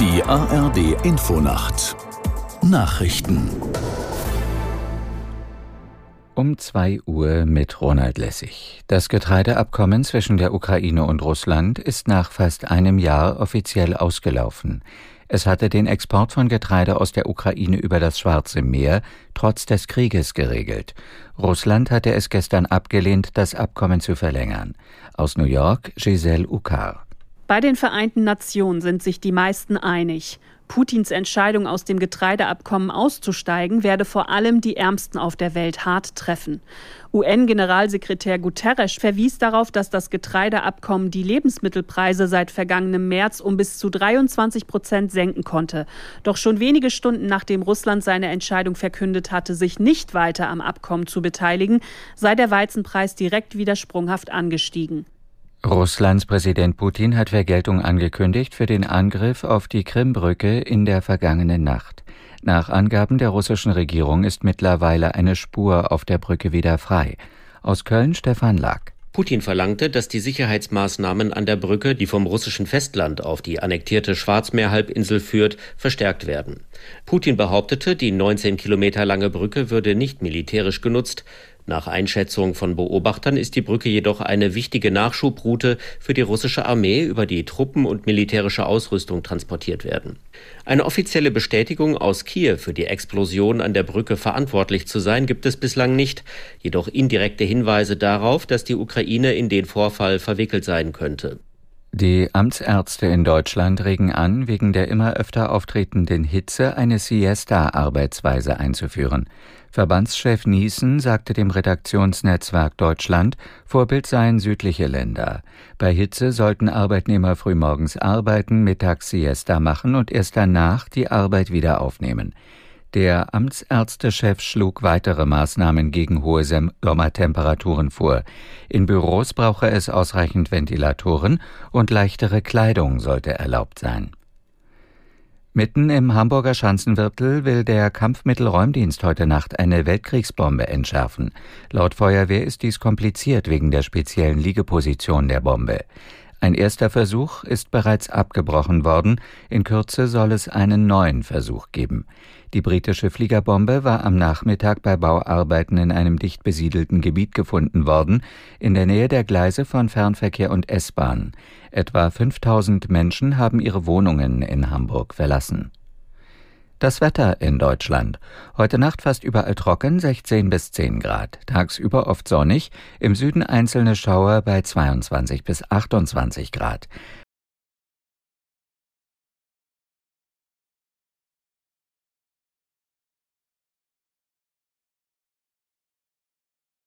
Die ARD Infonacht Nachrichten um 2 Uhr mit Ronald Lessig. Das Getreideabkommen zwischen der Ukraine und Russland ist nach fast einem Jahr offiziell ausgelaufen. Es hatte den Export von Getreide aus der Ukraine über das Schwarze Meer trotz des Krieges geregelt. Russland hatte es gestern abgelehnt, das Abkommen zu verlängern. Aus New York Giselle Ukar. Bei den Vereinten Nationen sind sich die meisten einig. Putins Entscheidung, aus dem Getreideabkommen auszusteigen, werde vor allem die Ärmsten auf der Welt hart treffen. UN-Generalsekretär Guterres verwies darauf, dass das Getreideabkommen die Lebensmittelpreise seit vergangenem März um bis zu 23 Prozent senken konnte. Doch schon wenige Stunden nachdem Russland seine Entscheidung verkündet hatte, sich nicht weiter am Abkommen zu beteiligen, sei der Weizenpreis direkt wieder sprunghaft angestiegen. Russlands Präsident Putin hat Vergeltung angekündigt für den Angriff auf die Krimbrücke in der vergangenen Nacht. Nach Angaben der russischen Regierung ist mittlerweile eine Spur auf der Brücke wieder frei. Aus Köln Stefan Lack. Putin verlangte, dass die Sicherheitsmaßnahmen an der Brücke, die vom russischen Festland auf die annektierte Schwarzmeerhalbinsel führt, verstärkt werden. Putin behauptete, die 19 Kilometer lange Brücke würde nicht militärisch genutzt, nach Einschätzung von Beobachtern ist die Brücke jedoch eine wichtige Nachschubroute für die russische Armee, über die Truppen und militärische Ausrüstung transportiert werden. Eine offizielle Bestätigung aus Kiew für die Explosion an der Brücke verantwortlich zu sein, gibt es bislang nicht, jedoch indirekte Hinweise darauf, dass die Ukraine in den Vorfall verwickelt sein könnte. Die Amtsärzte in Deutschland regen an, wegen der immer öfter auftretenden Hitze eine Siesta-Arbeitsweise einzuführen. Verbandschef Niesen sagte dem Redaktionsnetzwerk Deutschland, Vorbild seien südliche Länder. Bei Hitze sollten Arbeitnehmer frühmorgens arbeiten, mittags Siesta machen und erst danach die Arbeit wieder aufnehmen. Der Amtsärztechef schlug weitere Maßnahmen gegen hohe Sommertemperaturen vor. In Büros brauche es ausreichend Ventilatoren und leichtere Kleidung sollte erlaubt sein. Mitten im Hamburger Schanzenviertel will der Kampfmittelräumdienst heute Nacht eine Weltkriegsbombe entschärfen. Laut Feuerwehr ist dies kompliziert wegen der speziellen Liegeposition der Bombe. Ein erster Versuch ist bereits abgebrochen worden, in Kürze soll es einen neuen Versuch geben. Die britische Fliegerbombe war am Nachmittag bei Bauarbeiten in einem dicht besiedelten Gebiet gefunden worden, in der Nähe der Gleise von Fernverkehr und S-Bahn. Etwa 5000 Menschen haben ihre Wohnungen in Hamburg verlassen. Das Wetter in Deutschland. Heute Nacht fast überall trocken, 16 bis 10 Grad. Tagsüber oft sonnig, im Süden einzelne Schauer bei 22 bis 28 Grad.